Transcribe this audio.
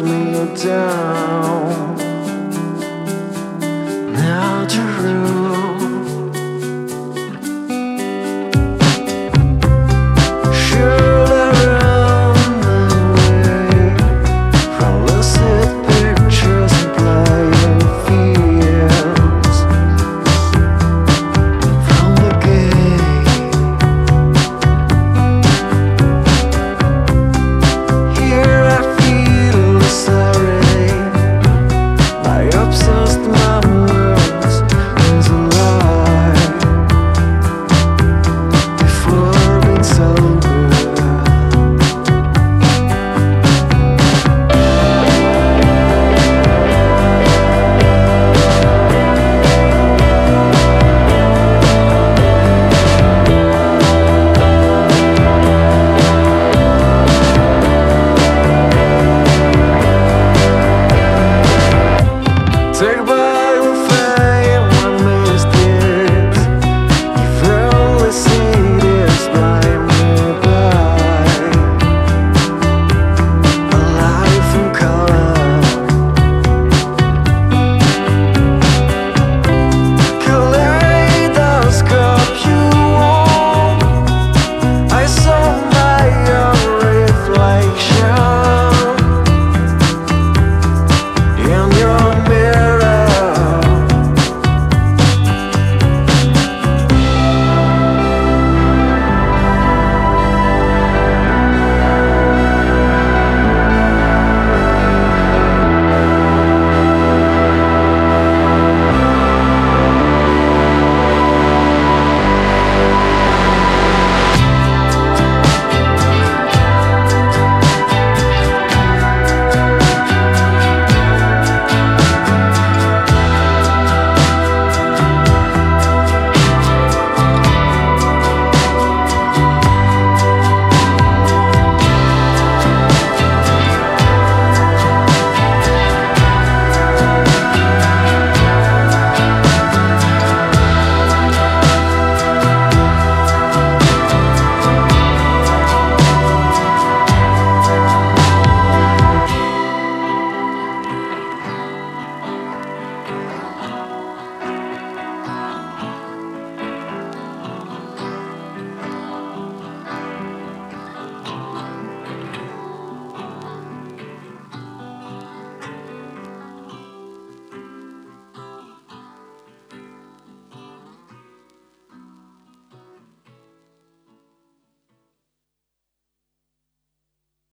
let me down. Now to obsessed